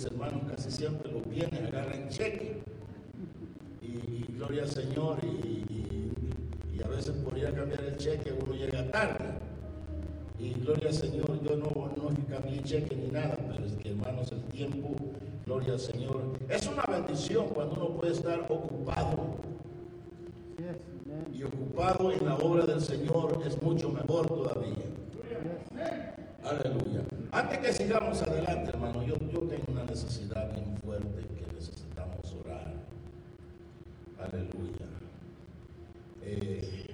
los hermanos casi siempre los vienen, agarran cheque. Y, gloria al Señor, y, a veces por ir a cambiar el cheque uno llega tarde. Y gloria al Señor, yo no, no cambié cheque ni nada, pero es que hermanos, el tiempo, gloria al Señor, es una bendición cuando uno puede estar ocupado y ocupado en la obra del Señor es mucho mejor todavía. Aleluya. Antes que sigamos adelante, hermano, yo, necesidad bien fuerte que necesitamos orar. Aleluya. Eh,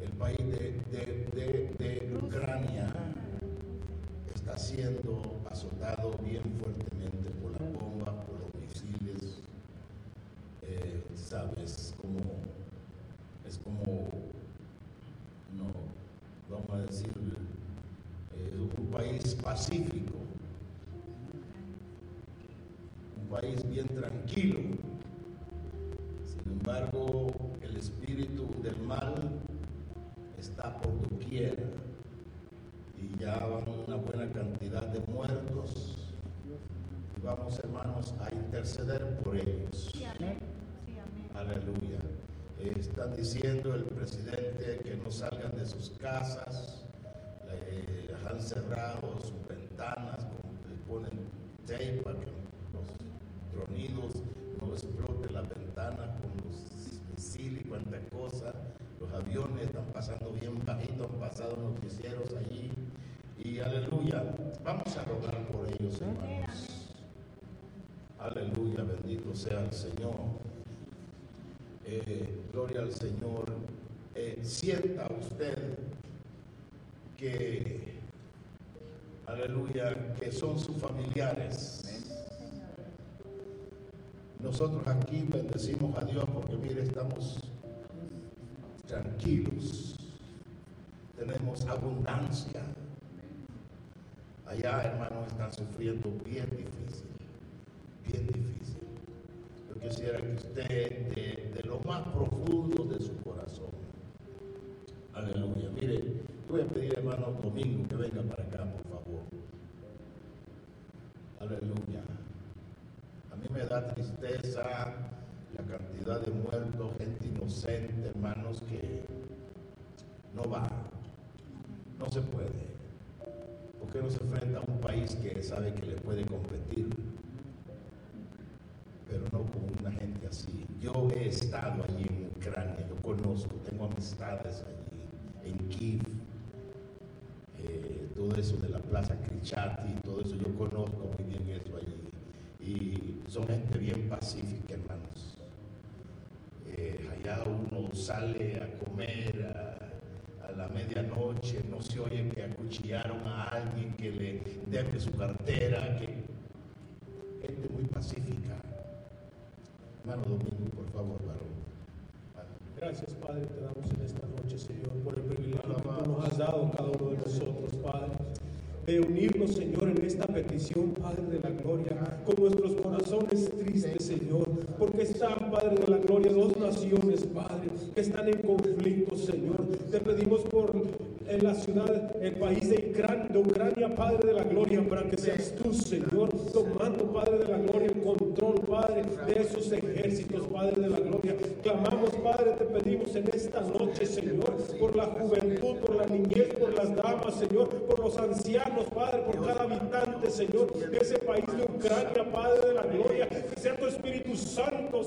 el país de, Ucrania está siendo azotado bien fuertemente por las bombas, por los misiles. Eh, Sabes, como es como, no, vamos a decir, eh, un país pacífico, un país bien tranquilo. Sin embargo, el espíritu del mal está por doquier y ya van una buena cantidad de muertos. Y vamos, hermanos, a interceder por ellos. Aleluya están diciendo el presidente que no salgan de sus casas, eh, han cerrado sus ventanas, le ponen tape para que sea el Señor. Eh, gloria al Señor, eh, sienta usted que, aleluya, que son sus familiares. Nosotros aquí bendecimos a Dios porque mire, estamos tranquilos, tenemos abundancia. Allá, hermanos, están sufriendo bien difícil, bien difícil quisiera que usted, de, lo más profundo de su corazón, aleluya, mire, voy a pedir hermano Domingo que venga para acá, por favor. Aleluya. A mí me da tristeza la cantidad de muertos, gente inocente, hermanos, que no va, no se puede. porque no se enfrenta a un país que sabe que le puede competir? pero no con Yo he estado allí en Ucrania, yo conozco, tengo amistades allí, en Kiev, eh, todo eso de la Plaza Krichati, todo eso, yo conozco muy bien eso allí. Y son gente bien pacífica, hermanos. Eh, allá uno sale a comer a, a, la medianoche, no se oye que acuchillaron a alguien, que le debe su cartera, que gente muy pacífica. Hermano Domingo, por favor, varón. Gracias, Padre, te damos en esta noche, Señor, por el privilegio que tú nos has dado cada uno de nosotros, Padre de unirnos, Señor, en esta petición, Padre de la Gloria, con nuestros corazones tristes, Señor, porque están, Padre de la Gloria, dos naciones, Padre, que están en conflicto, Señor. Te pedimos por en la ciudad, el país de Ucrania, Padre de la Gloria, para que seas tú, Señor, tomando, Padre de la Gloria, el control, Padre, de esos ejércitos, Padre de la Gloria. Clamamos, Padre, te pedimos en esta noche, Señor, por la juventud, por la niñez, por las damas, Señor, por los ancianos, Padre, por cada habitante, Señor, de ese país de Ucrania, Padre de la Gloria. Que sea tu Espíritu Santo,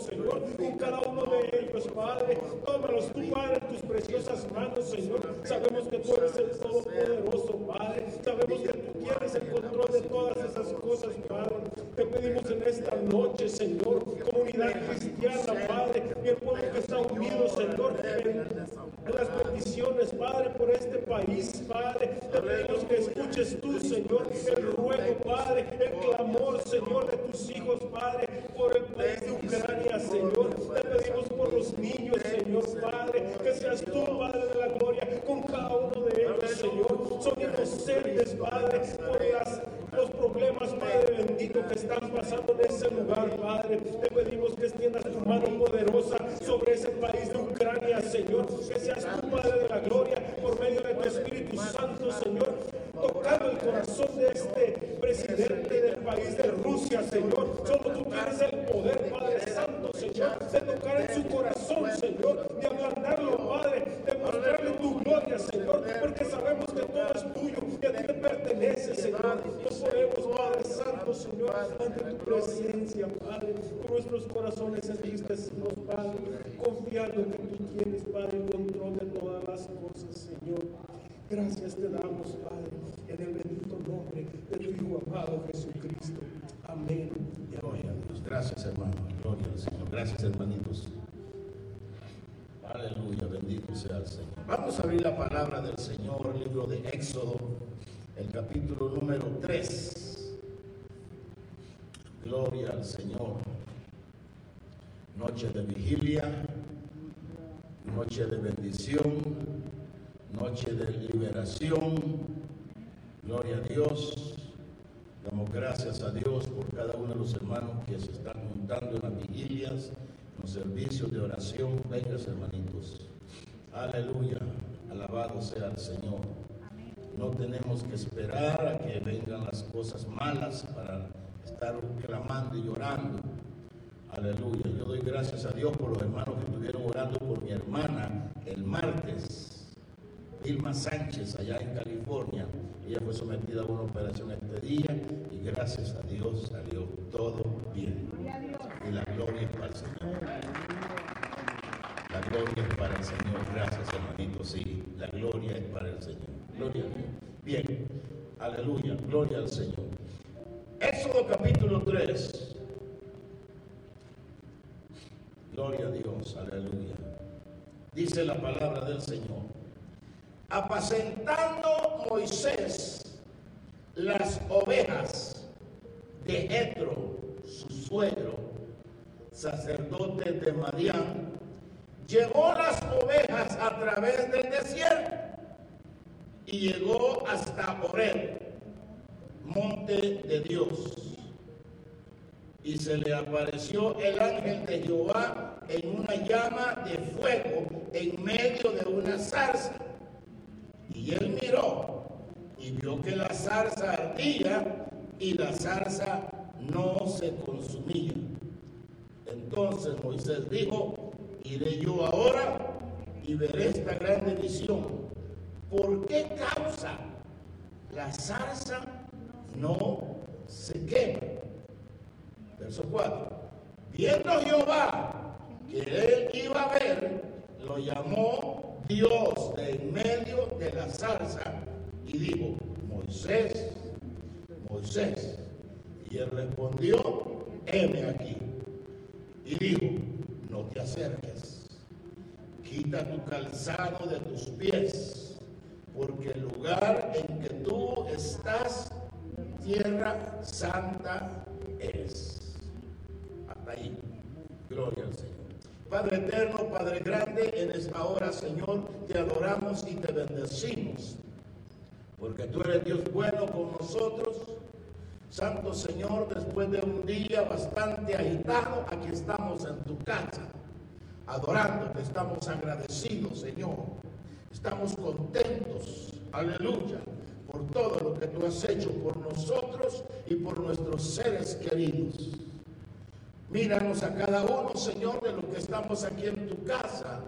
Cada uno de ellos, Padre. Tómalos tú, Padre, tus preciosas manos, Señor. Sabemos que tú eres el Todopoderoso, Padre. Sabemos que tú tienes el control de todas esas cosas, Padre. Te pedimos en esta noche, Señor, comunidad cristiana, Padre, y el pueblo que está unido, Señor, en, las peticiones, Padre, por este este país, Padre. Te pedimos que escuches tú, Señor, el ruego, Padre, el clamor, Señor, de tus hijos, Padre, por el país de Ucrania, Señor. Te pedimos por los niños, Señor, Padre, que seas tú, Padre de la gloria, con cada uno de ellos, Señor. Son inocentes, Padre, por las los problemas, Padre bendito, que están pasando en ese lugar, Padre. Te pedimos que extiendas tu mano poderosa sobre ese país de Ucrania, Señor. Que seas tu Padre de la gloria, por medio de tu Espíritu Santo, Señor. Tocando el corazón de este presidente del país de Rusia, Señor. Solo tú tienes el poder, Padre Santo, Señor, de tocar en su corazón, Señor, de ablandarlo, Padre, de mostrarle tu gloria, Señor, porque sabemos que todo es tuyo, que a ti te pertenece, Señor podemos, Padre Santo, Señor, ante tu Padre, nuestros corazones entristecidos, Padre, confiando que tú tienes, Padre, el control de todas las cosas, Señor. Gracias te damos, Padre, en el bendito nombre de tu Hijo amado Jesucristo. Amén. Gloria a Dios. Gracias, hermano. Gloria al Señor. Gracias, hermanitos. Aleluya, bendito sea el Señor. Vamos a abrir la palabra del Señor, el libro de Éxodo, el capítulo número 3. Gloria al Señor. Noche de vigilia, noche de bendición, noche de liberación. Gloria a Dios. Damos gracias a Dios por cada uno de los hermanos que se están juntando en las vigilias, en los servicios de oración. Vengas, hermanitos. Aleluya. Alabado sea el Señor. No tenemos que esperar a que vengan las cosas malas para estar clamando y llorando. Aleluya. Yo doy gracias a Dios por los hermanos que estuvieron orando por mi hermana el martes, Vilma Sánchez, allá en California. Ella fue sometida a una operación este día y gracias a Dios salió todo bien. Y la gloria es para el Señor. La gloria es para el Señor. Gracias, hermanitos. Sí, la gloria es para el Señor. Gloria a Dios. Bien, aleluya, gloria al Señor. Éxodo capítulo 3. Gloria a Dios, aleluya. Dice la palabra del Señor. Apacentando Moisés las ovejas de Jetro, su suegro, sacerdote de Madián, llevó las ovejas a través del desierto y llegó hasta Oreb, monte de Dios. Y se le apareció el ángel de Jehová en una llama de fuego en medio de una zarza. Y él miró y vio que la zarza ardía y la zarza no se consumía. Entonces Moisés dijo, iré yo ahora y veré esta grande visión ¿Por qué causa la zarza no se quema? Verso 4. Viendo Jehová que él iba a ver, lo llamó Dios de en medio de la zarza y dijo, Moisés, Moisés. Y él respondió, heme aquí. Y dijo, no te acerques, quita tu calzado de tus pies porque el lugar en que tú estás, tierra santa es. Hasta ahí. Gloria al Señor. Padre eterno, Padre grande, en esta hora, Señor, te adoramos y te bendecimos. Porque tú eres Dios bueno con nosotros. Santo Señor, después de un día bastante agitado, aquí estamos en tu casa, adorándote, estamos agradecidos, Señor Estamos contentos, aleluya, por todo lo que tú has hecho por nosotros y por nuestros seres queridos. Míranos a cada uno, Señor, de lo que estamos aquí en tu casa.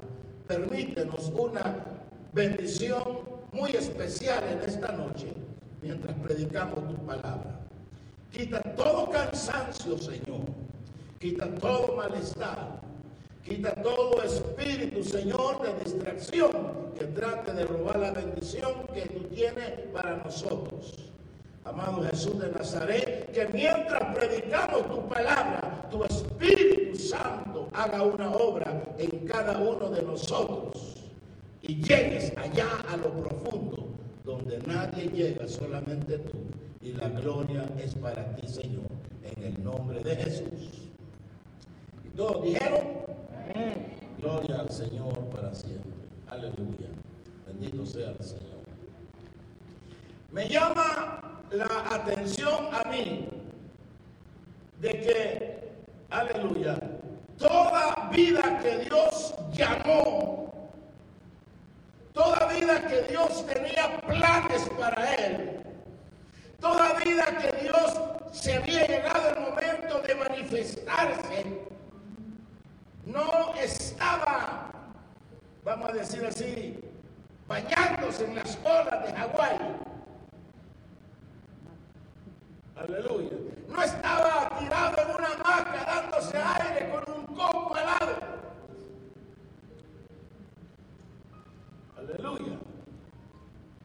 Permítenos una bendición muy especial en esta noche mientras predicamos tu palabra. Quita todo cansancio, Señor. Quita todo malestar. Quita todo espíritu, Señor, de distracción que trate de robar la bendición que tú tienes para nosotros. Amado Jesús de Nazaret, que mientras predicamos tu palabra, tu Espíritu Santo haga una obra en cada uno de nosotros y llegues allá a lo profundo, donde nadie llega, solamente tú. Y la gloria es para ti, Señor, en el nombre de Jesús. Y todos dijeron, gloria al Señor para siempre. Aleluya. Bendito sea el Señor. Me llama la atención a mí de que, aleluya, toda vida que Dios llamó Toda vida que Dios tenía planes para él. Toda vida que Dios se había llegado el momento de manifestarse. No estaba, vamos a decir así, bañándose en las olas de Hawái. Aleluya. No estaba tirado en una hamaca dándose aire con un coco al lado. Aleluya.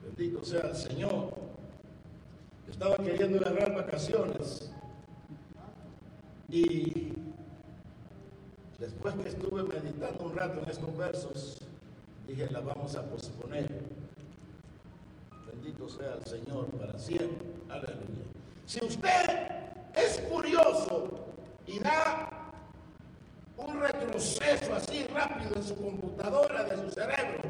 Bendito sea el Señor. Estaba queriendo agarrar vacaciones. Y después que estuve meditando un rato en estos versos, dije, la vamos a posponer. Bendito sea el Señor para siempre. Aleluya. Si usted es curioso y da un retroceso así rápido en su computadora de su cerebro,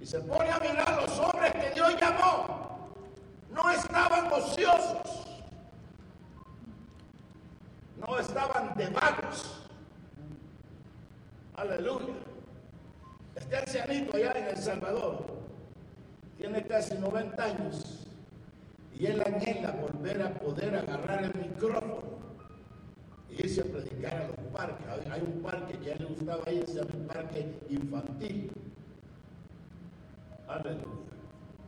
y se pone a mirar los hombres que Dios llamó. No estaban ociosos. No estaban de. Aleluya. Este ancianito allá en El Salvador tiene casi 90 años y él anhela volver a poder agarrar el micrófono y irse a predicar a los parques. Hay un parque que a él le gustaba ir, se llama un parque infantil. Aleluya.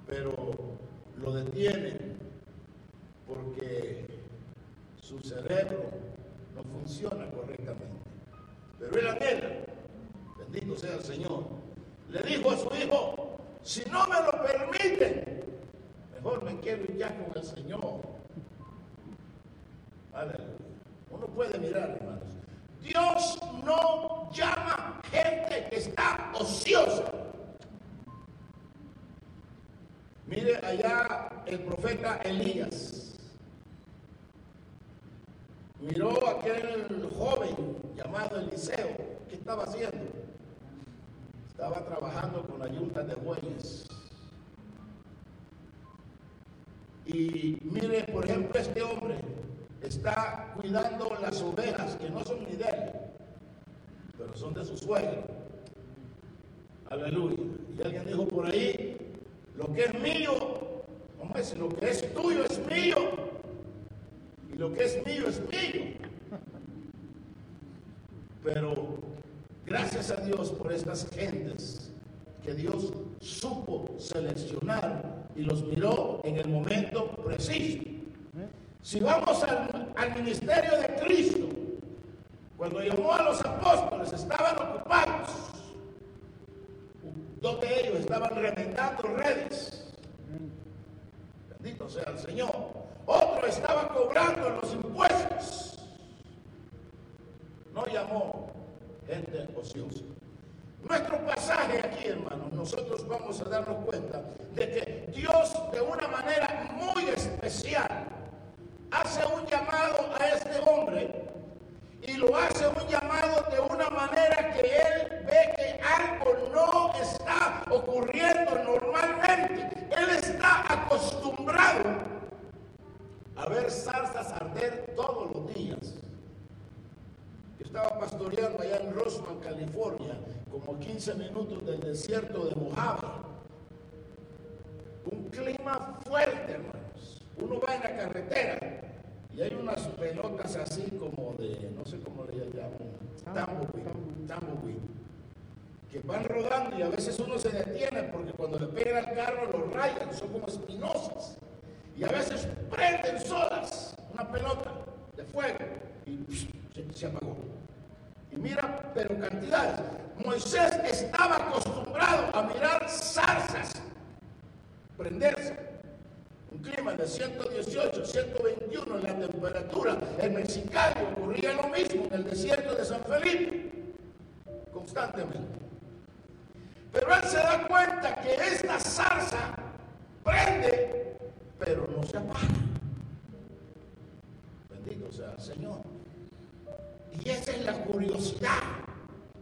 Pero lo detienen porque su cerebro no funciona correctamente. Pero él anhela, bendito sea el Señor, le dijo a su hijo, si no me lo permiten, mejor me quiero ir ya con el Señor. Aleluya. Uno puede mirar, hermanos. Dios no llama gente que está ociosa. Mire allá el profeta Elías. Miró a aquel joven llamado Eliseo. ¿Qué estaba haciendo? Estaba trabajando con la yunta de bueyes. Y mire, por ejemplo, este hombre está cuidando las ovejas que no son ni de él, pero son de su suegro. Aleluya. Y alguien dijo por ahí, lo que es mío, vamos a decir, lo que es tuyo es mío. Y lo que es mío es mío. Pero gracias a Dios por estas gentes que Dios supo seleccionar y los miró en el momento preciso. Si vamos al, ministerio de Cristo, cuando llamó a los apóstoles, estaban ocupados Dos de ellos estaban remendando redes. Bendito sea el Señor. Otro estaba cobrando los impuestos. No llamó gente ociosa. Nuestro pasaje aquí, hermanos, nosotros vamos a darnos cuenta de que Dios de una manera muy especial hace un llamado a este hombre y lo hace un llamado de una manera que él ve que algo no está ocurriendo normalmente. Él está acostumbrado a ver salsas arder todos los días. Estaba pastoreando allá en Rosman, California, como 15 minutos del desierto de Mojave. Un clima fuerte, hermanos. Uno va en la carretera y hay unas pelotas así como de, no sé cómo le llaman, tumbleweed, que van rodando y a veces uno se detiene porque cuando le pega al carro los rayan, son como espinosas. Y a veces prenden solas una pelota de fuego y se apagó. Y mira, pero cantidades. Moisés estaba acostumbrado a mirar zarzas prenderse un clima de 118, 121 en la temperatura. En Mexicali ocurría lo mismo en el desierto de San Felipe, constantemente. Pero él se da cuenta que esta zarza prende, pero no se apaga. Bendito sea el Señor. Y esa es la curiosidad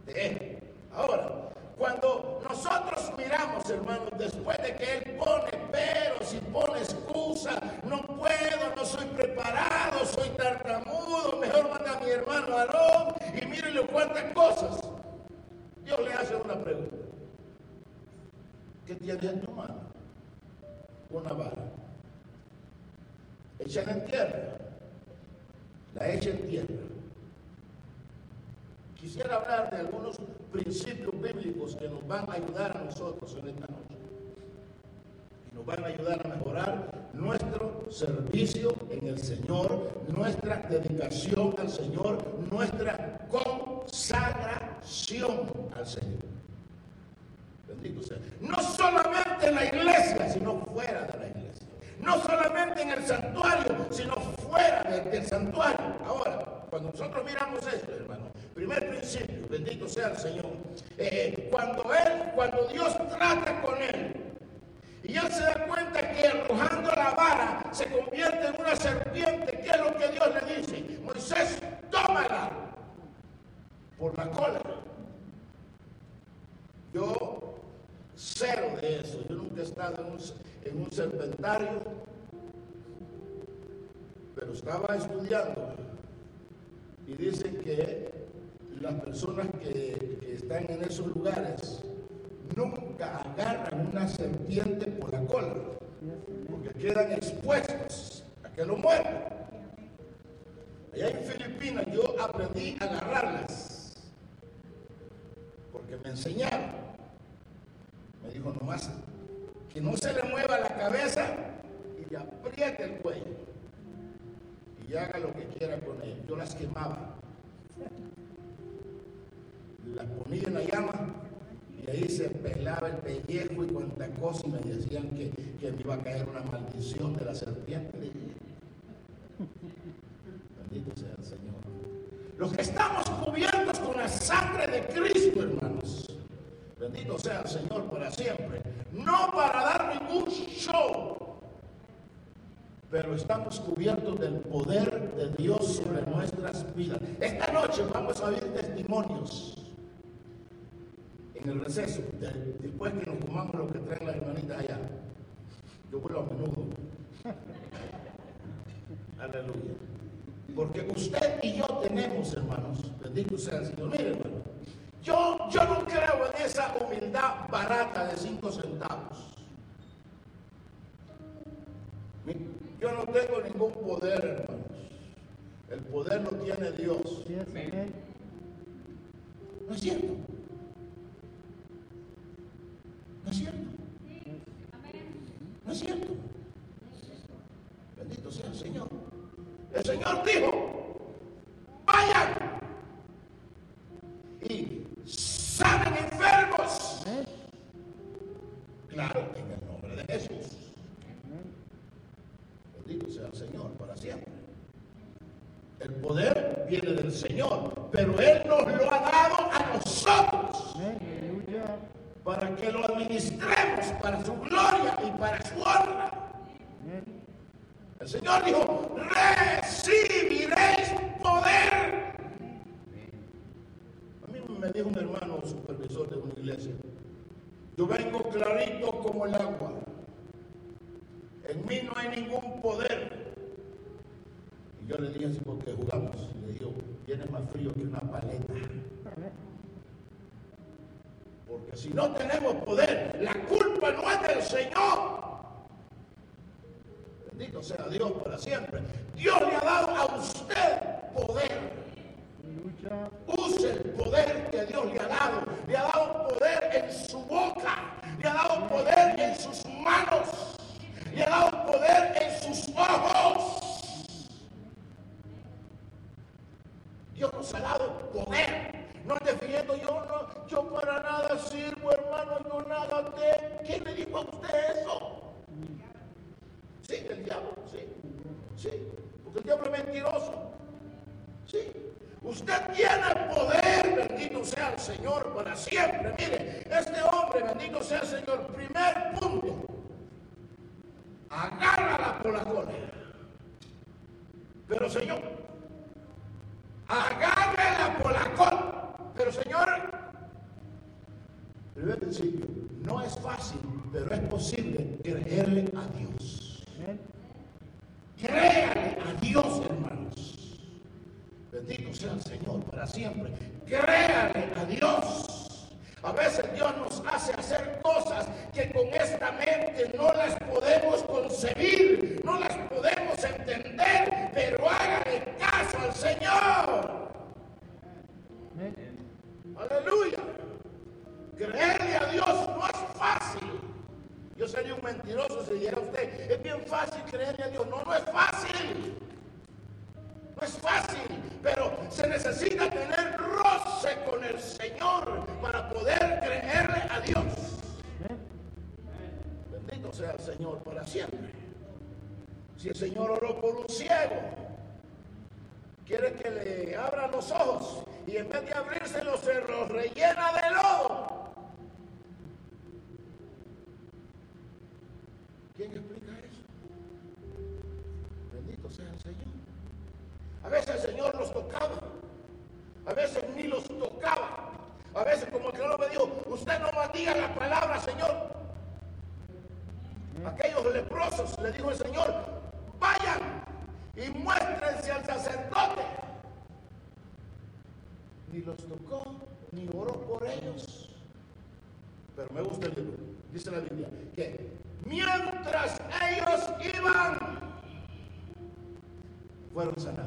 de él. Ahora, cuando nosotros miramos, hermanos, después de que Él pone pero, si pone excusa, no puedo, no soy preparado, soy tartamudo, mejor manda a mi hermano Aarón y mírenle cuántas cosas. Dios le hace una pregunta. ¿Qué tiene en tu mano? Una vara. Echa en tierra. La echa en tierra. Quisiera hablar de algunos principios bíblicos que nos van a ayudar a nosotros en esta noche. Y nos van a ayudar a mejorar nuestro servicio en el Señor, nuestra dedicación al Señor, nuestra consagración al Señor. Bendito sea. No solamente en la iglesia, sino fuera de la iglesia. No solamente en el santuario, sino fuera del santuario. Ahora, cuando nosotros miramos esto, hermano, primer principio, bendito sea el Señor, eh, cuando Él, cuando Dios trata con Él, y Él se da cuenta que arrojando la vara se convierte en una serpiente, ¿qué es lo que Dios le dice? Moisés, tómala por la cola. Yo cero de eso, yo nunca he estado en un, en un serpentario, pero estaba estudiando y dice que las personas que, están en esos lugares nunca agarran una serpiente por la cola, porque quedan expuestos a que lo muerdan. Allá en Filipinas yo aprendí a agarrarlas, porque me enseñaron. Me dijo nomás que no se le mueva la cabeza y le apriete el cuello y haga lo que quiera con él. Yo las quemaba, las ponía en la llama y ahí se pelaba el pellejo y cuanta cosa y me decían que, que me iba a caer una maldición de la serpiente. Bendito sea el Señor. Los que estamos cubiertos con la sangre de Cristo, hermanos. Bendito sea el Señor para siempre. No para dar ningún show, pero estamos cubiertos del poder de Dios sobre nuestras vidas. Esta noche vamos a oír testimonios receso, después que nos comamos lo que traen las hermanitas allá. Yo vuelvo a menudo. Aleluya. Porque usted y yo tenemos, hermanos, bendito sea el Señor. Mire, hermano, yo, yo no creo en esa humildad barata de cinco centavos. Yo no tengo ningún poder, hermanos. El poder lo tiene Dios. ¿No es cierto? ¿No es cierto? ¿No es cierto? Bendito sea el Señor. El Señor dijo, vayan y sanen enfermos. Claro, en el nombre de Jesús sea el Señor para siempre. El poder viene del Señor, pero Él nos lo ha dado a nosotros para que lo administremos para su gloria y para su honra. El Señor dijo, recibiréis poder. A mí me dijo un hermano supervisor de una iglesia, yo vengo clarito como el agua en mí no hay ningún poder. Y yo le dije así porque jugamos. Y le digo, viene más frío que una paleta. Porque si no tenemos poder, la culpa no es del Señor. Bendito sea Dios para siempre. Dios le ha dado a usted poder. Use el poder que Dios le ha dado. Le ha dado poder en su boca. Le ha dado poder en sus manos le ha dado poder en sus ojos. Dios nos ha dado poder. No defiendo yo, no, yo para nada sirvo, hermano, yo nada te. ¿Quién le dijo a usted eso? Sí, el diablo, sí. Sí, porque el diablo es mentiroso. Sí. Usted tiene poder, bendito sea el Señor para siempre. Mire, este hombre bendito sea el Señor, primer punto, agárrala por la cola. Pero Señor, agárrala por la cola. Pero Señor, primer principio, no es fácil, pero es posible creerle a Dios. A Bendito sea el Señor para siempre. Créale a Dios. A veces Dios nos hace hacer cosas que con esta mente no las podemos concebir, no las podemos entender, pero hágale caso al Señor. Aleluya. Creerle a Dios no es fácil. Yo sería un mentiroso si dijera usted, es bien fácil creerle a Dios. No, no es fácil. No es fácil, pero se necesita tener roce con el Señor para poder creerle a Dios. Bendito sea el Señor para siempre. Si el Señor oró por un ciego, quiere que le abra los ojos y en vez de abrírselos se los rellena de lodo. ¿Quién explica eso? Bendito sea el Señor. A veces el Señor los tocaba, a veces ni los tocaba. A veces como el Señor me dijo, usted no maldiga la palabra, Señor. Aquellos leprosos le dijo el Señor, vayan y muéstrense al sacerdote. Ni los tocó, ni oró por ellos. Pero me gusta el libro. Dice la Biblia que mientras ellos iban, fueron sanados.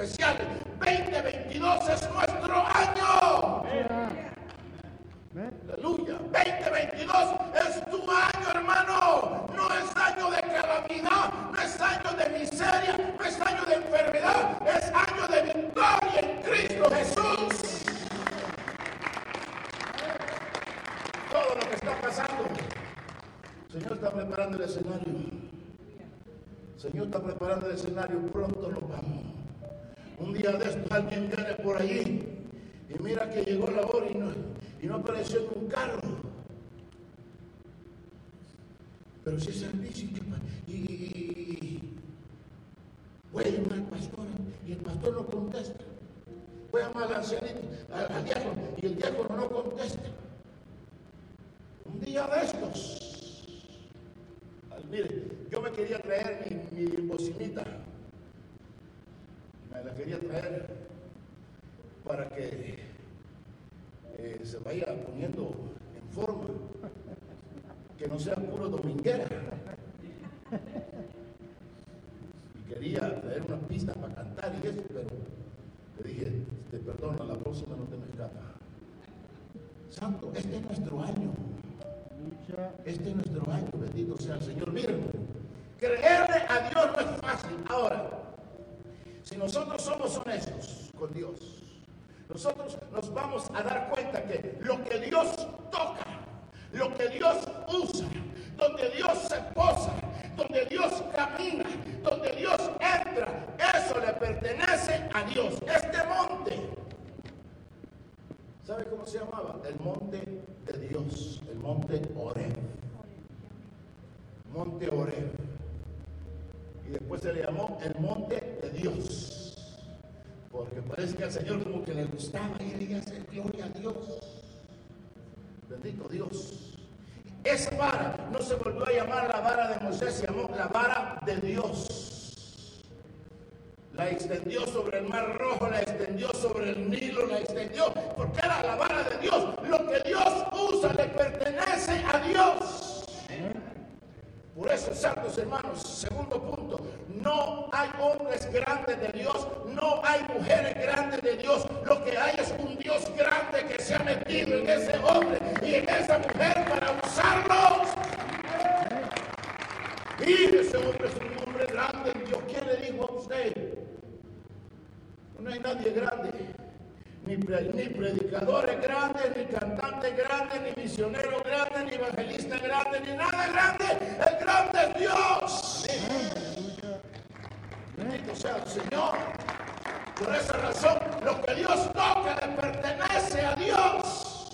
Cosas especiales. 2022 es nuestro año. Aleluya. 2022 es tu año, hermano. No es año de calamidad, no es año de miseria, no es año de enfermedad, es año de victoria en Cristo Jesús. Todo lo que está pasando, Señor está preparando el escenario. Señor está preparando el escenario, pronto nos vamos. Un día de esto alguien viene por allí y mira que llegó la hora y no, y no apareció un carro. Pero si es servicio y, y, voy a llamar al pastor y el pastor no contesta. Voy a llamar al ancianito, al, diácono y el diácono no contesta. Un día de estos. Mire, yo me quería traer mi, mi. La quería traer para que eh, se vaya poniendo en forma, que no sea puro dominguera. Y quería traer una pista para cantar y eso, pero le dije, te perdono, la próxima no te me escapa. Santo, este es nuestro año. Este es nuestro año, bendito sea el Señor. Miren, creerle a Dios no es fácil. Ahora, si nosotros somos honestos con Dios, nosotros nos vamos a dar cuenta que lo que Dios toca, lo que Dios usa, donde Dios se posa, donde Dios camina, donde Dios entra, eso le pertenece a Dios. Este monte, ¿sabe cómo se llamaba? El monte de Dios, el monte Oreb. Monte Oreb. Y después se le llamó el monte de Dios. Porque parece que al Señor como que le gustaba y quería hacer gloria a Dios. Bendito Dios. Esa vara no se volvió a llamar la vara de Moisés, se llamó la vara de Dios. La extendió sobre el mar rojo, la extendió sobre el Nilo, la extendió, porque era la vara de Dios. Lo que Dios usa le pertenece a Dios. Por eso, santos hermanos, segundo hombres grandes de Dios, no hay mujeres grandes de Dios. Lo que hay es un Dios grande que se ha metido en ese hombre y en esa mujer para usar usarlos. Y ese hombre es un hombre grande. Dios, ¿quién le dijo a usted? No hay nadie grande. Ni, ni predicadores grandes, ni cantantes grandes, ni misioneros grandes, ni evangelistas grandes, ni nada grande. El grande es Dios. El Señor. Por esa razón, lo que Dios toca le pertenece a Dios.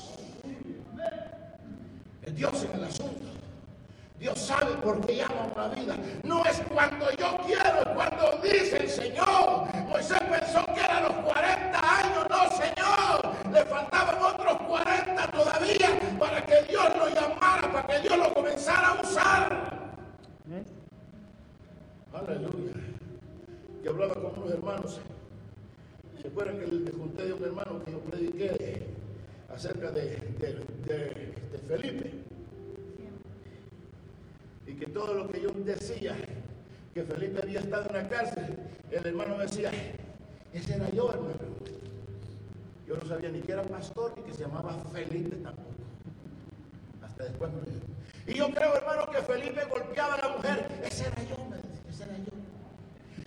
Es Dios en el asunto. Dios sabe por qué llama una vida. No es cuando yo quiero, es cuando dice el Señor. Moisés pensó que eran los 40 años. No, Señor. Le faltaban otros 40 todavía para que Dios lo llamara, para que Dios lo comenzara a usar. Aleluya. Y hablaba con unos hermanos. ¿Se acuerdan que le junté de un hermano que yo prediqué acerca de, de Felipe? y que todo lo que yo decía, que Felipe había estado en la cárcel, el hermano decía, ese era yo, hermano. Yo no sabía ni que era pastor ni que se llamaba Felipe tampoco. Hasta después me dijo. Y yo creo, hermano, que Felipe golpeaba a la mujer. Ese era yo, me dice, ese era yo.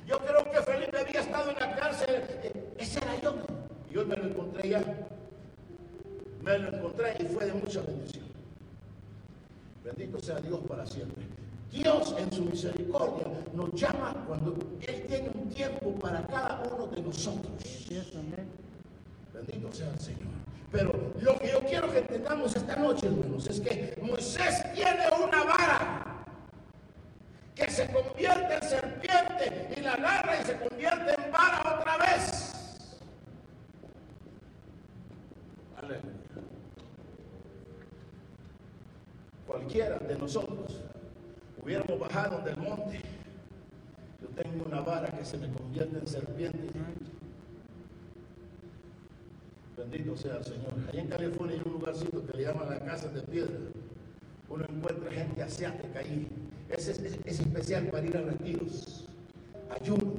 Yo creo que Felipe había estado en la cárcel. Ese era yo. Y yo me lo encontré ya. Me lo encontré y fue de mucha bendición. Bendito sea Dios para siempre. Dios en su misericordia nos llama cuando Él tiene un tiempo para cada uno de nosotros. Bendito sea el Señor. Pero lo que yo quiero que entendamos esta noche, hermanos, es que Moisés tiene una vara que se convierte en serpiente y la agarra y se convierte en vara otra vez. Aleluya. cualquiera de nosotros hubiéramos bajado del monte, yo tengo una vara que se me convierte en serpiente. Bendito sea el Señor. Allá en California hay un lugarcito que le llaman la casa de piedra. Uno encuentra gente asiática ahí. Es, es, es especial para ir a retiros. Ayuno.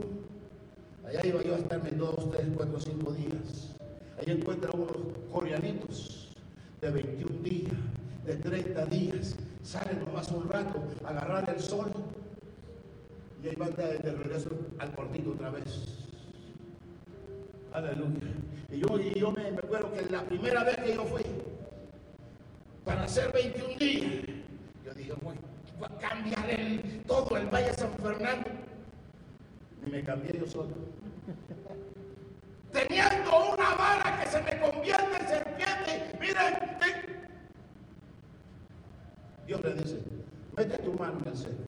Allá iba yo a estarme dos, tres, cuatro, cinco días. Allá encuentra unos coreanitos de 21 días de 30 días. Salen nomás un rato, agarrar el sol y ahí van de, regreso al cuartito otra vez. Aleluya. Y yo, y yo me, acuerdo que la primera vez que yo fui, para hacer 21 días, yo dije, a cambiar todo el Valle San Fernando. Y me cambié yo solo. Teniendo una vara que se me convierte en serpiente, miren, Dios le dice, mete tu mano en el seno.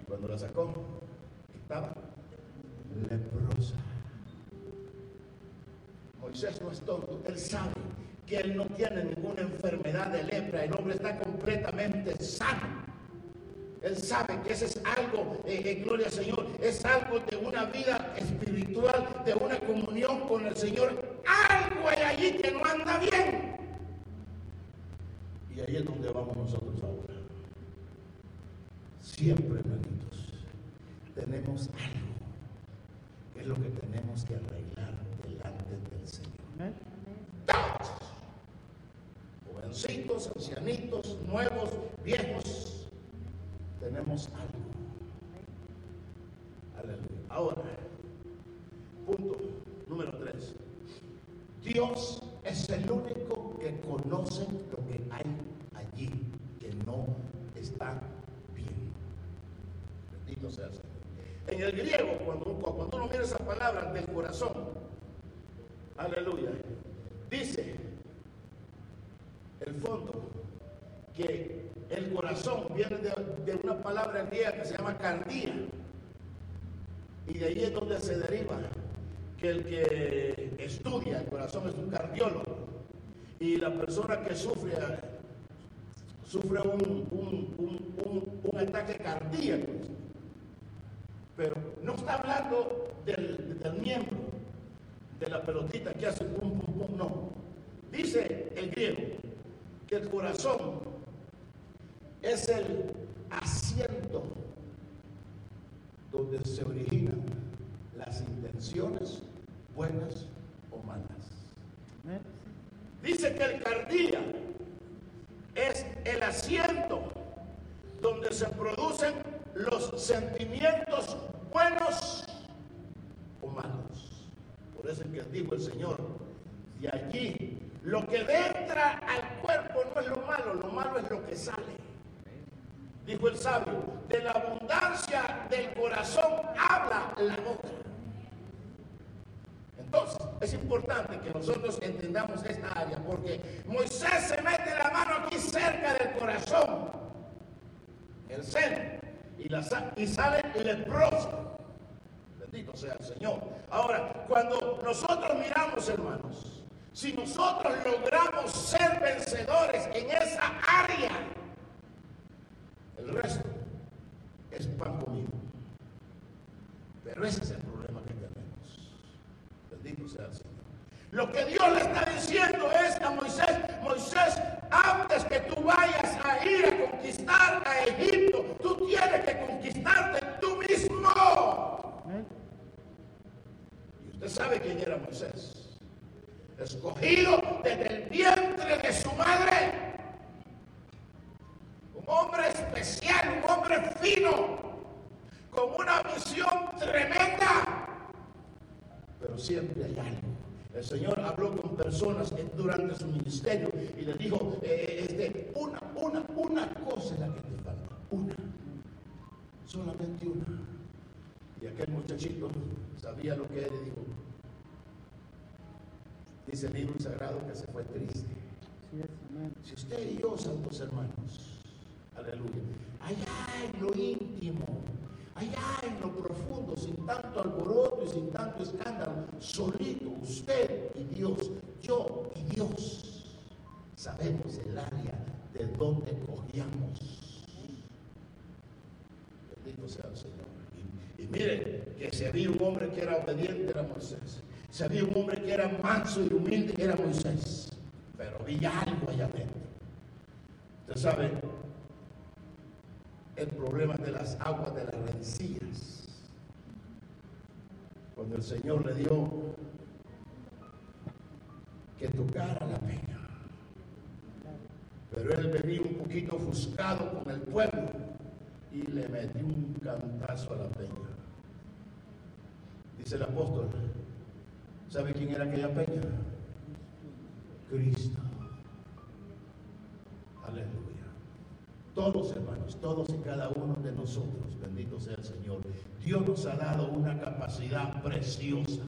Y cuando la sacó, estaba leprosa. Moisés no es tonto, él sabe que él no tiene ninguna enfermedad de lepra, el hombre está completamente sano. Él sabe que ese es algo, eh, eh, gloria al Señor, es algo de una vida espiritual, de una comunión con el Señor. Algo hay allí que no anda bien. Y ahí es donde vamos nosotros ahora. Siempre, hermanitos, tenemos algo que es lo que tenemos que arreglar delante del Señor. Jovencitos, ancianitos, nuevos, viejos, tenemos algo. Aleluya. Ahora, punto número tres. Dios es el único que conoce lo que hay allí, que no está bien. Bendito sea el Señor. En el griego, cuando, cuando uno mira esa palabra del corazón, aleluya, dice el fondo que el corazón viene de, de una palabra griega que se llama cardía. Y de ahí es donde se deriva que el que estudia el corazón es un cardiólogo y la persona que sufre sufre un, un, ataque cardíaco. Pero no está hablando del, del, miembro, de la pelotita que hace pum, pum, pum, no. Dice el griego que el corazón es el asiento donde se originan las intenciones buenas o malas. Dice que el cardía asiento donde se producen los sentimientos buenos o malos. Por eso es que dijo el Señor, de allí lo que entra al cuerpo no es lo malo, lo malo es lo que sale. Dijo el sabio, de la abundancia del corazón habla la boca. Entonces, es importante que nosotros entendamos esta área, porque Moisés se mete la mano aquí cerca del corazón, el seno, y, la, y sale leproso. Bendito sea el Señor. Ahora, cuando nosotros miramos, hermanos, si nosotros logramos ser vencedores en esa área, el resto es pan comido. Pero ese es el problema que tenemos. Bendito sea el Señor. Lo que Dios le está diciendo es a Moisés, Moisés, antes que tú vayas a ir a conquistar a Egipto, tú tienes que conquistarte tú mismo. Y usted sabe quién era Moisés. Escogido desde el vientre de su madre hombre especial, un hombre fino, con una visión tremenda. Pero siempre hay algo. El Señor habló con personas durante su ministerio y le dijo, eh, este, una, una, una cosa es la que te falta, una, solamente una. Y aquel muchachito sabía lo que era y dijo, dice el libro sagrado que se fue triste. Si usted y yo, santos hermanos, Aleluya. Allá en lo íntimo, allá en lo profundo, sin tanto alboroto y sin tanto escándalo, solito, usted y Dios, yo y Dios, sabemos el área de donde cogíamos. Bendito sea el Señor. Y, y mire que si había un hombre que era obediente era Moisés. Si había un hombre que era manso y humilde era Moisés. Pero había algo allá adentro. Usted sabe, el problema de las aguas de las rencillas. Cuando el Señor le dio que tocara la peña. Pero él venía un poquito ofuscado con el pueblo y le metió un cantazo a la peña. Dice el apóstol, ¿sabe quién era aquella peña? Cristo. Aleluya. Todos, hermanos, todos y cada uno de nosotros, bendito sea el Señor. Dios nos ha dado una capacidad preciosa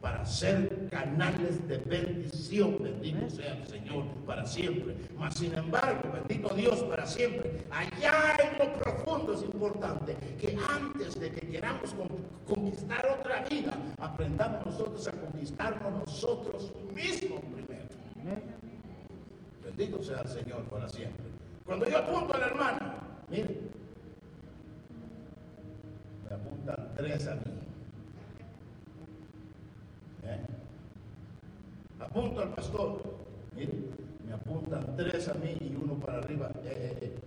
para ser canales de bendición, bendito sea el Señor, para siempre. Mas, sin embargo, bendito Dios, para siempre, allá en lo profundo es importante que antes de que queramos conquistar otra vida, aprendamos nosotros a conquistarnos nosotros mismos primero. Bendito sea el Señor para siempre. Cuando yo apunto a la hermana, mire, me apuntan tres a mí. ¿Eh? Apunto al pastor, mire, me apuntan tres a mí y uno para arriba. Eh, eh,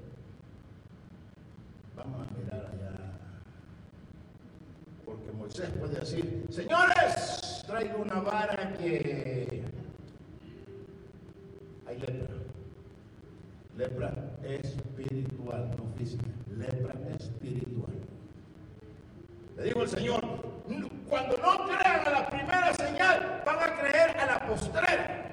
Vamos a mirar allá. Porque Moisés puede decir, señores, traigo una vara que hay lepra. Lepra espiritual, no física. Lepra espiritual. Le digo el Señor, cuando no crean a la primera señal, van a creer a la postrera.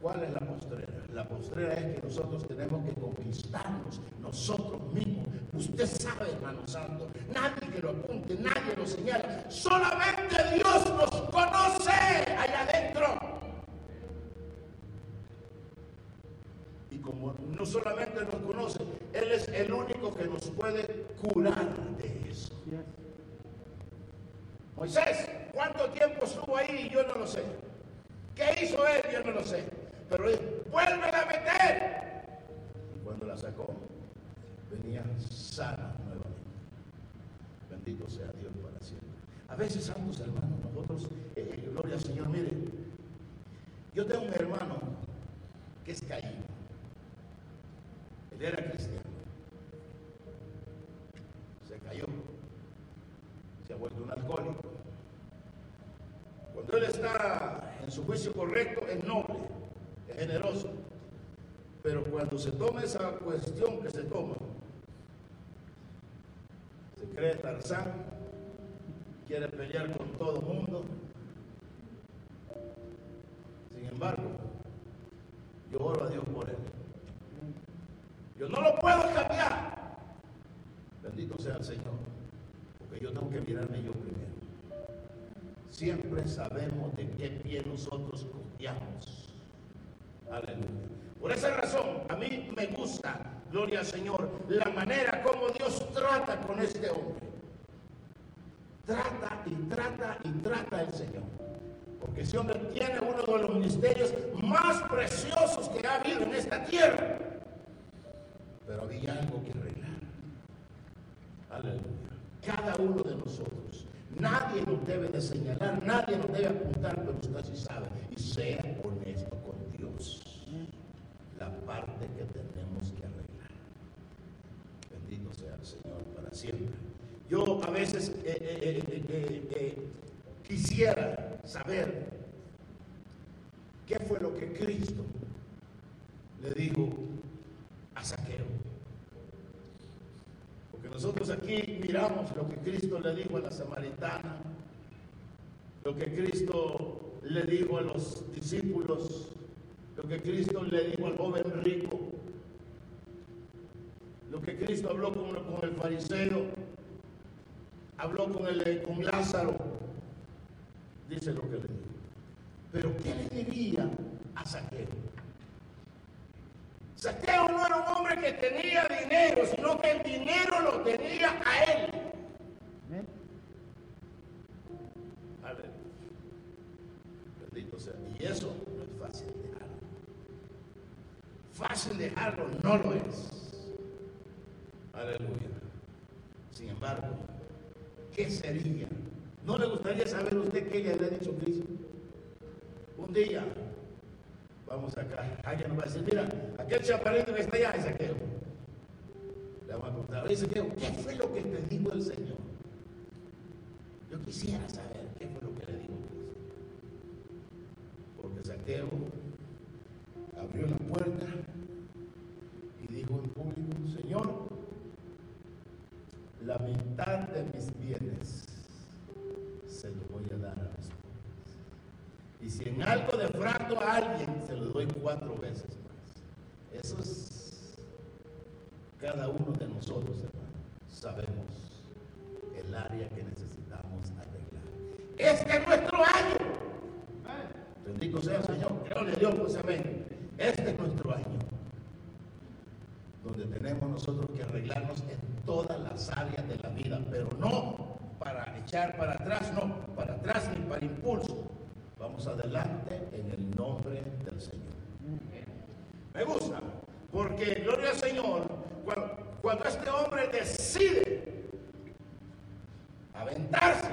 ¿Cuál es la postrera? La postrera es que nosotros tenemos que conquistarnos nosotros mismos. Usted sabe, hermano santo, nadie que lo apunte, nadie lo señala. Solamente Dios nos conoce allá adentro. No solamente nos conoce, Él es el único que nos puede curar de eso. Moisés, ¿cuánto tiempo estuvo ahí? Yo no lo sé. ¿Qué hizo él? Yo no lo sé. Pero él, vuelve a meter. Y cuando la sacó, venía sana nuevamente. Bendito sea Dios para siempre. A veces, santos hermanos, nosotros, eh, eh, gloria al Señor, mire, yo tengo un hermano que es caído era cristiano. Se cayó. Se ha vuelto un alcohólico. Cuando él está en su juicio correcto, es noble, es generoso. Pero cuando se toma esa cuestión que se toma, se cree Tarzán, quiere pelear con todo el mundo. Sin embargo, yo oro a Dios por él. Yo no lo puedo cambiar. Bendito sea el Señor. Porque yo tengo que mirarme yo primero. Siempre sabemos de qué pie nosotros confiamos. Aleluya. Por esa razón, a mí me gusta, gloria al Señor, la manera como Dios trata con este hombre. Trata y trata y trata el Señor. Porque ese hombre tiene uno de los ministerios más preciosos que ha habido en esta tierra. Pero había algo que arreglar. Aleluya. Cada uno de nosotros. Nadie nos debe de señalar, nadie nos debe apuntar, pero usted sí sabe. Y sea honesto con Dios. La parte que tenemos que arreglar. Bendito sea el Señor para siempre. Yo a veces eh, eh, eh, quisiera saber qué fue lo que Cristo le dijo a Saqueo. Porque nosotros lo que Cristo le dijo a la samaritana, lo que Cristo le dijo a los discípulos, lo que Cristo le dijo al joven rico, lo que Cristo habló con, con el fariseo, habló con, el, con Lázaro, dice lo que le dijo. Pero ¿qué le diría a Saqueo? Saqueo no era un hombre que tenía dinero, sino que el dinero lo tenía a él. No lo es. Aleluya. Sin embargo, ¿qué sería? ¿No le gustaría saber usted qué le había dicho Cristo? Un día, vamos acá, alguien nos va a decir, mira, aquel chaparrito que está allá es aquel. Le vamos a preguntar, dice ¿qué fue lo que te dijo el Señor? Yo quisiera saber qué fue lo que le dijo Cristo. Porque Saqueo abrió la puerta y dijo en público, Señor, la mitad de mis bienes se lo voy a dar a mis pobres. Y si en algo defraudo a alguien, se lo doy cuatro veces más. Eso es cada uno de nosotros, hermano. Sabemos el área que necesitamos arreglar. Este es nuestro año. Bendito sea el Señor. A Dios, pues amén. Este es nuestro año. Donde tenemos nosotros que arreglarnos en todas las áreas de la pero no para echar para atrás, no, para atrás ni para impulso. Vamos adelante en el nombre del Señor. Me gusta, porque gloria al Señor, cuando, cuando este hombre decide aventarse,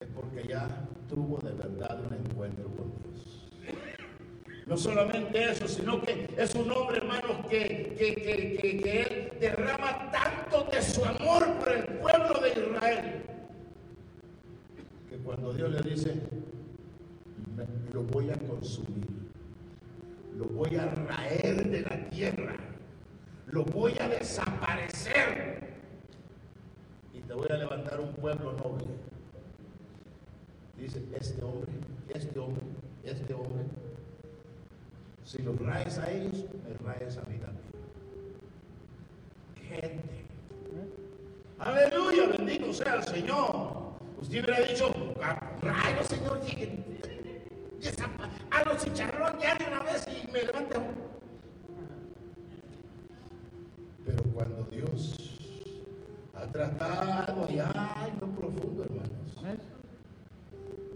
es porque ya tuvo de verdad un encuentro con Dios. No solamente eso, sino que es un hermanos, que, que, que, que, él derrama tanto de su amor por el pueblo de Israel, que cuando Dios le dice, lo voy a consumir, lo voy a raer de la tierra, lo voy a desaparecer y te voy a levantar un pueblo noble. Dice, este hombre, este hombre, este hombre si los raes a ellos, me raes a mí también. Gente. Aleluya, bendito sea el Señor. Usted hubiera dicho, rayo, Señor, a los chicharrones ya de una vez y me levanta. Pero cuando Dios ha tratado allá en lo profundo, hermanos,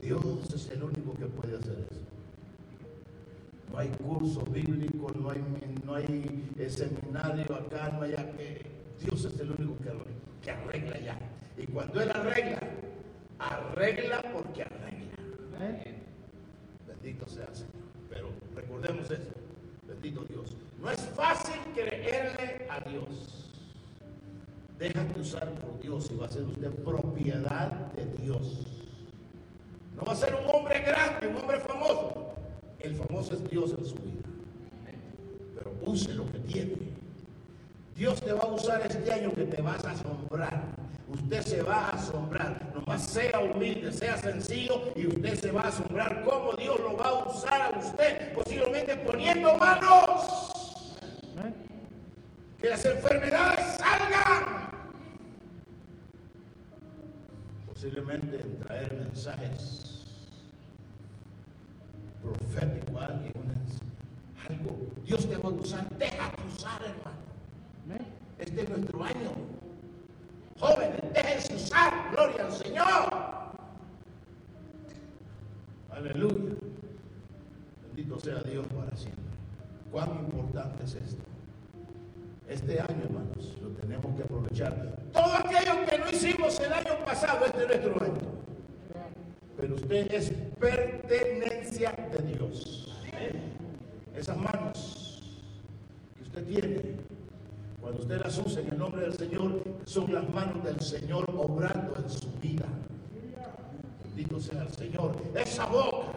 Dios es el único que puede hacer eso no hay curso bíblico, no hay, no hay eh, seminario acá, no hay que Dios es el único que, que arregla ya. Y cuando Él arregla, arregla porque arregla. Bendito sea el Señor. Pero recordemos eso. Bendito Dios. No es fácil creerle a Dios. Déjate usar por Dios y va a ser usted propiedad de Dios. No va a ser un hombre grande, un hombre famoso es Dios en su vida. Pero use lo que tiene. Dios te va a usar este año que te vas a asombrar. Usted se va a asombrar. Nomás sea humilde, sea sencillo y usted se va a asombrar cómo Dios lo va a usar a usted, posiblemente poniendo manos. Que las enfermedades salgan. Posiblemente en traer mensajes alguien, algo. Dios te va a usar. Deja usar, hermano. Este es nuestro año. Jóvenes, déjense usar. Gloria al Señor. Aleluya. Bendito sea Dios para siempre. Cuán importante es esto. Este año, hermanos, lo tenemos que aprovechar. Todo aquello que no hicimos el año pasado, este es nuestro año. Pero usted es pertenencia de Dios. Esas manos que usted tiene, cuando usted las usa en el nombre del Señor, son las manos del Señor obrando en su vida. Bendito sea el Señor. Esa boca.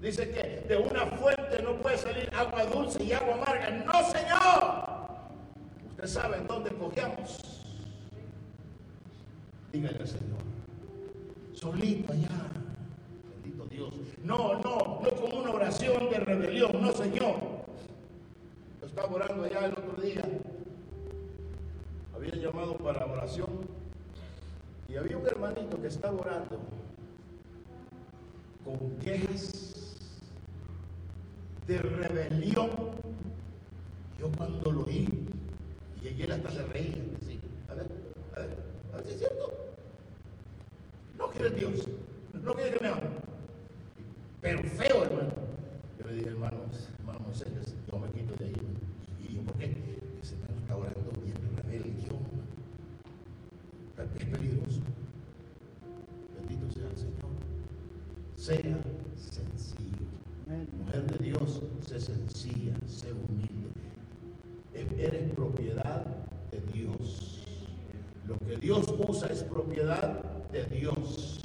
Dice que de una fuente no puede salir agua dulce y agua amarga. No, Señor. Usted sabe en dónde cogemos. Dígale al Señor. Solito allá. Bendito Dios. No, no, de rebelión. No, Señor. Yo estaba orando allá el otro día. Había llamado para oración. Y había un hermanito que estaba orando con quejas de rebelión. Yo cuando lo oí, y él hasta se reía, decía, a ver, a ver, a ver si es cierto. No quiere Dios, no quiere que me hable. Pero feo, hermano. Yo le dije, hermano, hermano Moisés, yo me quito de ahí. ¿Y por qué? Ese hermano está orando bien rebelión. Es peligroso. Bendito sea el Señor. Sea sencillo. Mujer de Dios, sé sencilla, sé humilde. Eres propiedad de Dios. Lo que Dios usa es propiedad de Dios.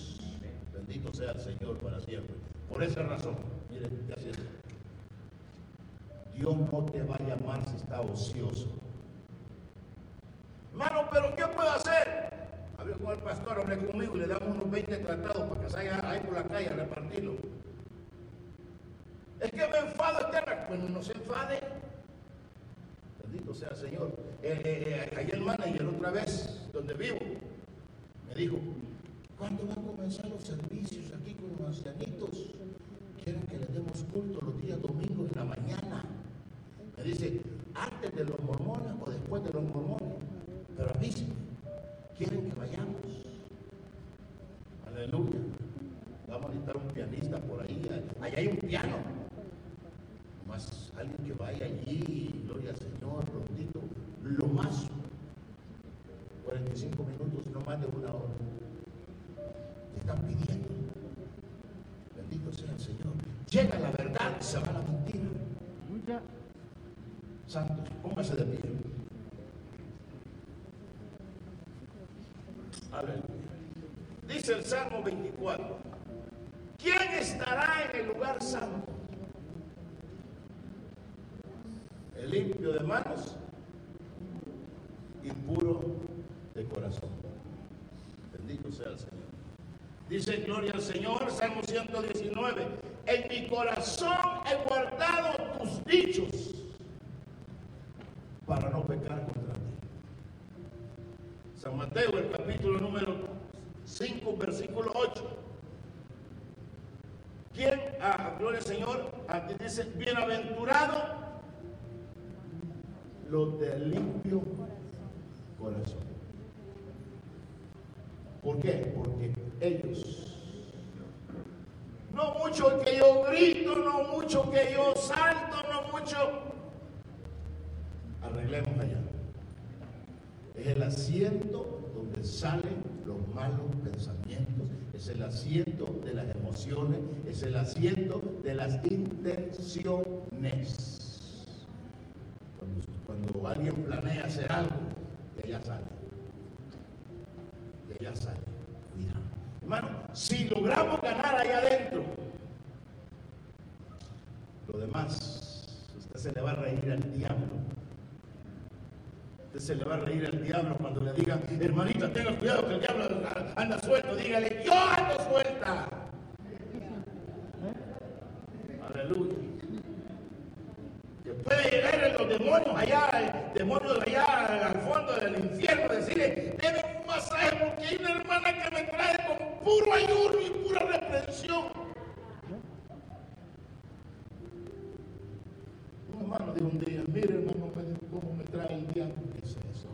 Bendito sea el Señor para siempre. Por esa razón, miren. Dios no te va a llamar si está ocioso. Hermano, pero ¿qué puedo hacer? Hablé con el pastor, hablé conmigo y le damos unos 20 tratados para que salga ahí por la calle a repartirlo. Es que me enfado eterna. Pues no se enfade. Bendito sea el Señor. Eh, eh, eh, el manager otra vez, donde vivo, me dijo, ¿cuándo van a comenzar los servicios aquí con los ancianitos? Quieren que les demos culto los días domingos en la mañana. Me dice, antes de los mormones o después de los mormones. Pero avísenme, quieren que vayamos. Aleluya. Vamos a necesitar un pianista por ahí. Allá hay un piano más alguien que vaya allí, gloria al Señor, rondito, lo más 45 minutos, no más de una hora. Te están pidiendo. Bendito sea el Señor. Llega la verdad, se va la mentira. Santos, póngase de pie. Dice el Salmo 24. ¿Quién estará en el lugar santo? limpio de manos y puro de corazón. Bendito sea el Señor. Dice gloria al Señor, Salmo 119. En mi corazón he guardado tus dichos para no pecar contra ti. San Mateo, el capítulo número 5, versículo 8. ¿Quién? Ah, gloria al Señor. Aquí bienaventurado los de limpio corazón. ¿Por qué? Porque ellos, no mucho que yo grito, no mucho que yo salto, no mucho, arreglemos allá. Es el asiento donde salen los malos pensamientos, es el asiento de las emociones, es el asiento las intenciones. Cuando alguien planea hacer algo, de allá sale. De allá sale. Mira, hermano, si logramos ganar allá adentro, lo demás, usted se le va a reír al diablo. Usted se le va a reír al diablo cuando le diga, hermanita, tenga cuidado que el diablo anda suelto. Dígale, yo ando suelta. Aleluya. Que puede llegar en los demonios allá, el demonio de allá al fondo del infierno, decirle, debe un masaje porque hay una hermana que me trae con puro ayuno y pura reprensión. hermano dijo un día, mire hermano, cómo me trae el diablo, ¿qué es eso?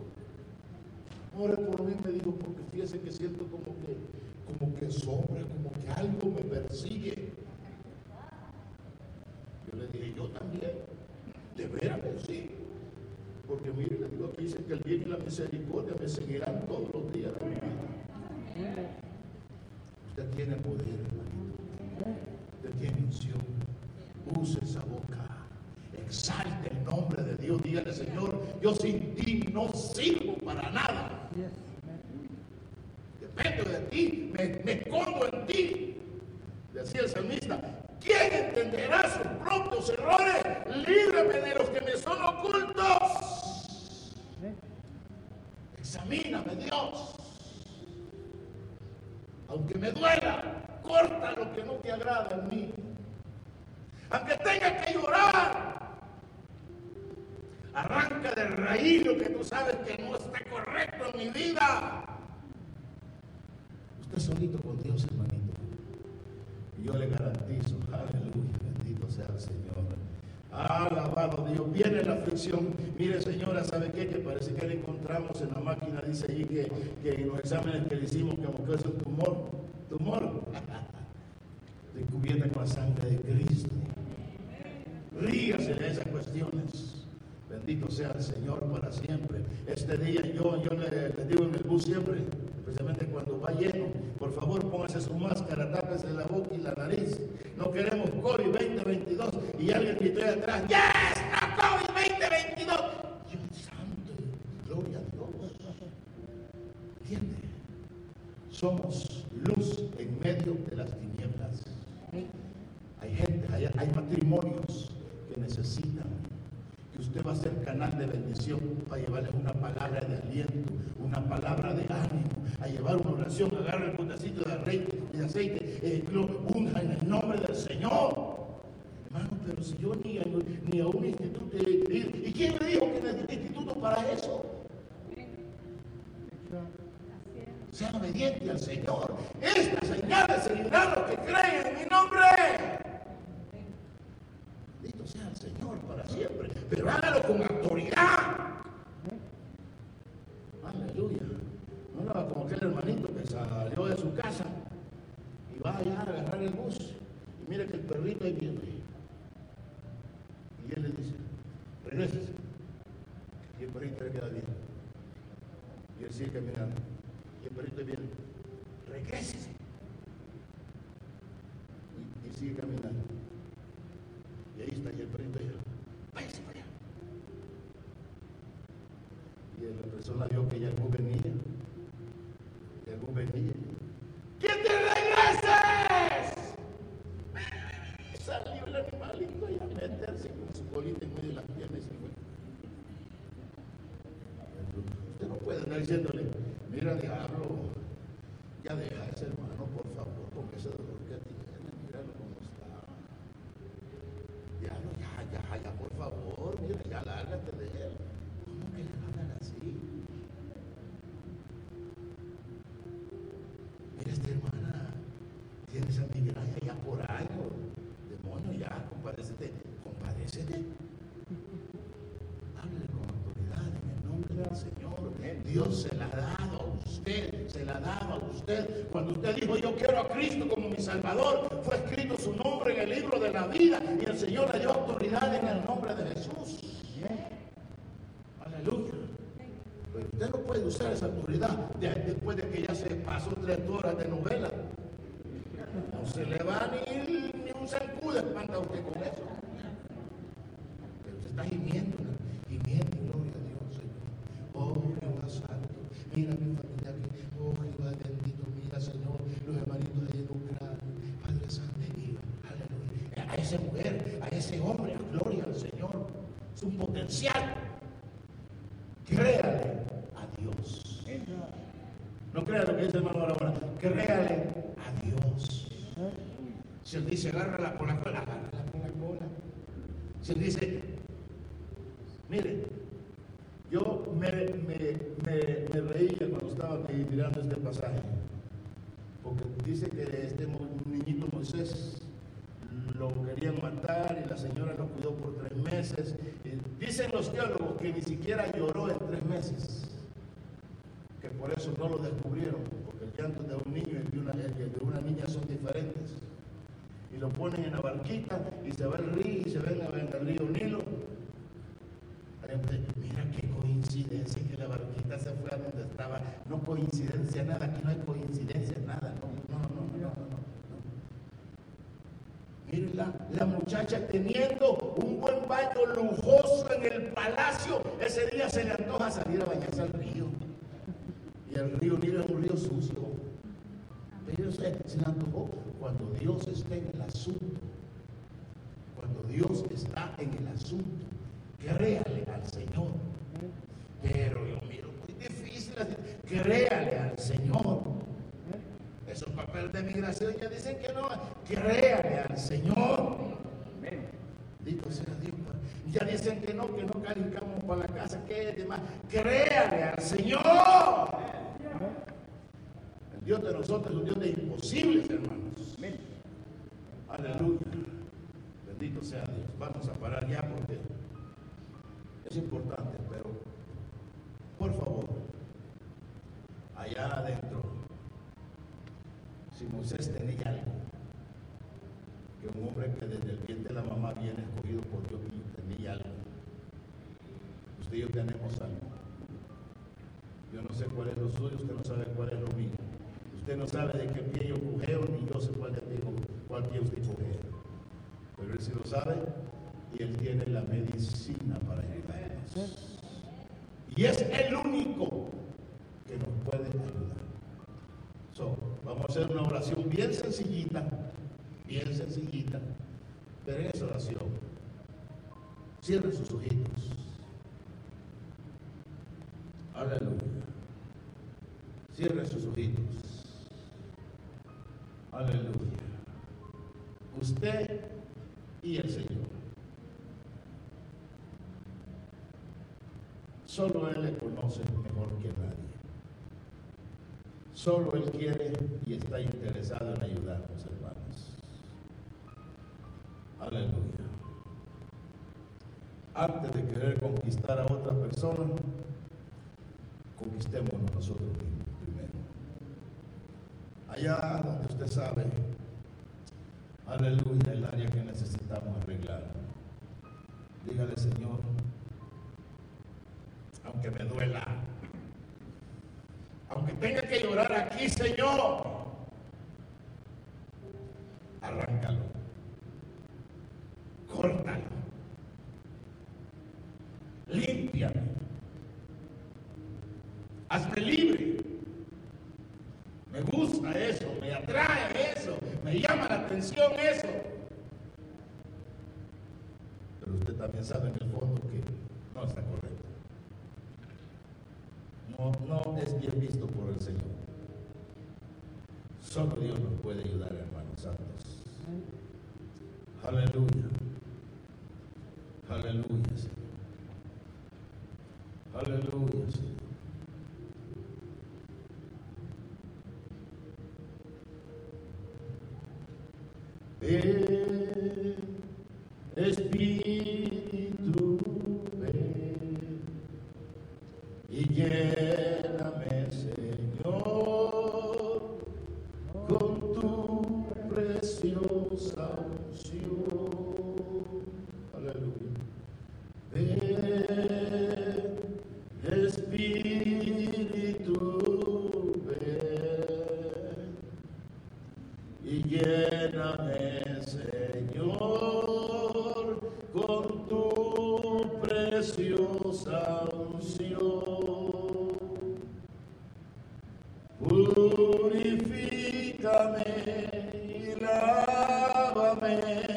Ore por mí, me dijo, porque fíjese que siento como que, como que sombra, como que algo me persigue. Yo le dije, yo también. De veras que sí. Porque mire, le digo, aquí dice que el bien y la misericordia me seguirán todos los días de mi vida. Usted tiene poder, hermanito. Usted tiene unción. Use esa boca. Exalte el nombre de Dios. Dígale, Señor, yo sin ti no sirvo para nada. Dependo de ti, me, escondo en ti. Decía el salmista, ¿quién entenderá sus propios errores? Líbrame de los que me son ocultos. Examíname, Dios. Aunque me duela, corta lo que no te agrada en mí. Aunque tenga que llorar, Arranca de raíz lo que tú sabes que no está correcto en mi vida. Usted solito con Dios, hermanito. Y yo le garantizo, aleluya, bendito sea el Señor. Alabado Dios, viene la aflicción. Mire, señora, ¿sabe qué? Que parece que le encontramos en la máquina, dice allí que, que en los exámenes que le hicimos, que es un tumor. Tumor. Descubierta con la sangre de Cristo. Ríase de esas cuestiones. Bendito sea el Señor para siempre. Este día yo, yo le, digo en el bus siempre, especialmente cuando va lleno, por favor póngase su máscara, tápese la boca y la nariz. No queremos COVID 2022 y alguien gritó ahí atrás, ¡Ya está COVID 2022! Dios santo, gloria a Dios. ¿Entiende? Somos luz en medio de las tinieblas. Hay gente, hay, hay matrimonios que necesitan que usted va a ser canal de bendición para llevarles una palabra de aliento, una palabra de ánimo, a llevar una oración, agarra el botecito de aceite, de aceite eh, unja en el nombre del Señor. Hermano, pero si yo ni a, ni a un instituto, ¿y quién le dijo que necesita instituto para eso? Sea obediente al Señor. Estas señales seguirán los que creen en mi nombre sea el Señor para siempre, pero hágalo con autoridad. Aleluya. No lo como aquel hermanito que salió de su casa y va allá a agarrar el bus. Y mira que el perrito ahí viene. Y él le dice, regrésese. Y el perrito le queda bien. Y él sigue caminando. Y el perrito viene, regrésese. Y, y sigue caminando. Y ahí está, y el perrito allá. Váyase para allá. Y la persona vio que ya no venía. Ya no venía. ¡Que te regreses! Salió el animalito y a meterse con su colita en medio de las piernas y se fue. Usted no puede andar diciéndole, mira diablo, ya deja ese hermano, por favor, porque ese dolor que tiene, míralo como ya, ya, ya, ya, por favor, mira, ya lárgate de él. ¿Cómo que le hablan así? Mira, esta hermana tiene esa migraña ya por años. Demonio, ya, compadécete, compadécete. Háblele con autoridad en el nombre del Dios se la ha dado a usted, se la dado a usted. Cuando usted dijo, yo quiero a Cristo como mi Salvador, fue escrito su nombre en el libro de la vida y el Señor le dio autoridad en el nombre de Jesús. Aleluya. Pero usted no puede usar esa autoridad después de que ya se pasó tres horas de novela. No se le va ni, ni un zancudo espanta usted con eso. Pero usted está gimiendo, gimiendo, gloria a Dios, Señor. Oh, Jehová Santo, mira mi familia aquí. Oh, Jehová bendito, mira, Señor, los hermanitos ahí en Ucrania. Padre Santo, aleluya. A esa mujer, a ese hombre, a gloria al Señor. Sus No crea lo que dice el Créale a Dios. Si él dice, agárrala con la cola, agárrala con la cola. Si él dice, mire, yo me, reía cuando estaba mirando este pasaje, porque dice que este niñito Moisés lo querían matar y la señora lo cuidó por tres meses. dicen los teólogos que ni siquiera lloró en tres meses, que por eso no lo descubrieron, porque el llanto de una, de una niña son diferentes. Y lo ponen en la barquita y se va el río y se ven en el río Nilo. Mira qué coincidencia que la barquita se fue a donde estaba. No coincidencia nada, aquí no hay coincidencia nada. No, no, no, no. no. Miren la, la, muchacha teniendo un buen baño lujoso en el palacio. Ese día se le antoja salir a bañarse al río. Y el río Nilo es un río sucio. Pero se, se le antojó cuando Dios está en el asunto. Cuando Dios está en el asunto créale al Señor. Pero yo miro muy difícil, créale al Señor. Esos papeles de migración ya dicen que no, créale al Señor. Dito sea Dios. Ya dicen que no, que no calificamos para la casa, que es. Créale al Señor. Dios de nosotros es un Dios de imposibles, hermanos. Aleluya. Bendito sea Dios. Vamos a parar ya porque es importante, pero por favor, allá adentro, si Moisés tenía algo, que un hombre que desde el vientre de la mamá viene escogido por Dios tenía algo, usted y yo tenemos algo. Yo no sé cuál es lo suyo, usted no sabe cuál es lo mío. Usted no sabe de qué pie yo cogeo, ni yo sé cuál, pie, cuál pie usted cogea. Pero él sí lo sabe y él tiene la medicina para y es el único que nos puede ayudar. vamos a hacer una oración bien sencillita, bien sencillita, pero en esa oración, cierre sus ojitos. Aleluya. Cierre sus ojitos. Aleluya. Usted y el Señor. Solo Él le conoce mejor que nadie. Solo Él quiere y está interesado en ayudarnos, hermanos. Aleluya. Antes de querer conquistar a otra persona, conquistémonos nosotros mismos. Allá donde usted sabe, aleluya, el área que necesitamos arreglar. Dígale, Señor, aunque me duela. Aunque tenga que llorar aquí, Señor, man.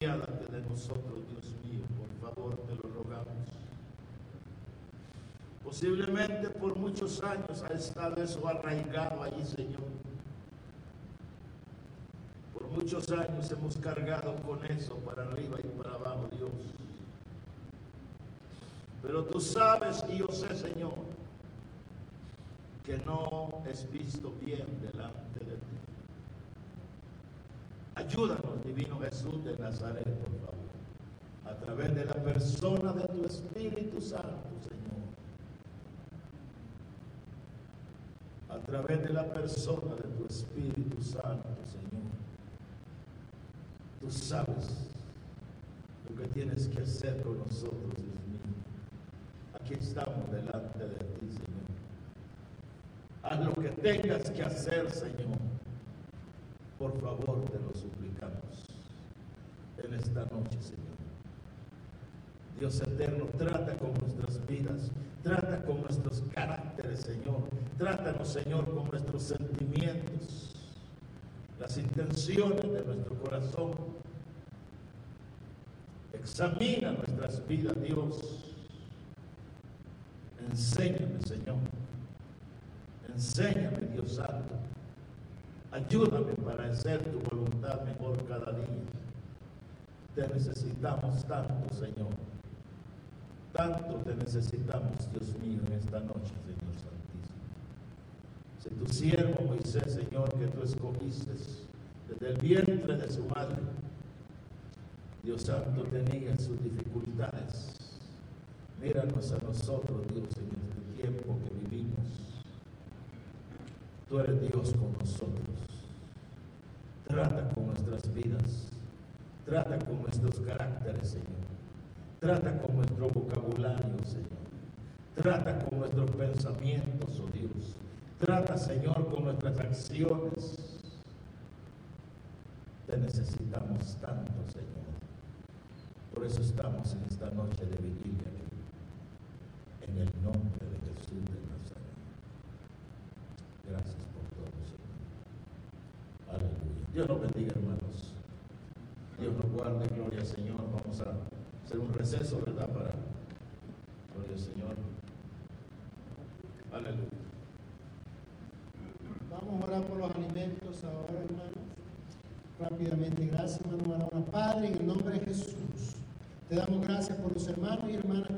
Apiádate de nosotros, Dios mío, por favor, te lo rogamos. Posiblemente por muchos años ha estado eso arraigado allí, Señor. Por muchos años hemos cargado con eso para arriba y para abajo, Dios. Pero tú sabes y yo sé, Señor, que no es visto bien delante de ti. Divino Jesús de Nazaret, por favor, a través de la persona de tu Espíritu Santo, Señor. A través de la persona de tu Espíritu Santo, Señor. Tú sabes lo que tienes que hacer con nosotros, Dios mío. Aquí estamos delante de ti, Señor. Haz lo que tengas que hacer, Señor. Por favor, te lo en esta noche, Señor. Dios eterno, trata con nuestras vidas, trata con nuestros caracteres, Señor. Trátanos, Señor, con nuestros sentimientos, las intenciones de nuestro corazón. Examina nuestras vidas, Dios. Enséñame, Señor. Enséñame, Dios Santo. Ayúdame para hacer tu voluntad mejor cada día. Te necesitamos tanto, Señor. Tanto te necesitamos, Dios mío, en esta noche, Señor Santísimo. Si tu siervo Moisés, Señor, que tú escogiste desde el vientre de su madre, Dios Santo tenía sus dificultades. Míranos a nosotros, Dios, en este tiempo que vivimos. Tú eres Dios con nosotros. Trata con nuestras vidas. Trata con nuestros caracteres, Señor. Trata con nuestro vocabulario, Señor. Trata con nuestros pensamientos, oh Dios. Trata, Señor, con nuestras acciones. Te necesitamos tanto, Señor. Por eso estamos en esta noche de vigilia. En el nombre de Jesús de Nazaret. Gracias. Dios nos bendiga, hermanos. Dios nos guarde, gloria al Señor. Vamos a hacer un receso, ¿verdad? Para, gloria al Señor. Aleluya. Vamos a orar por los alimentos ahora, hermanos. Rápidamente, gracias, hermano. Padre, en el nombre de Jesús, te damos gracias por los hermanos y hermanas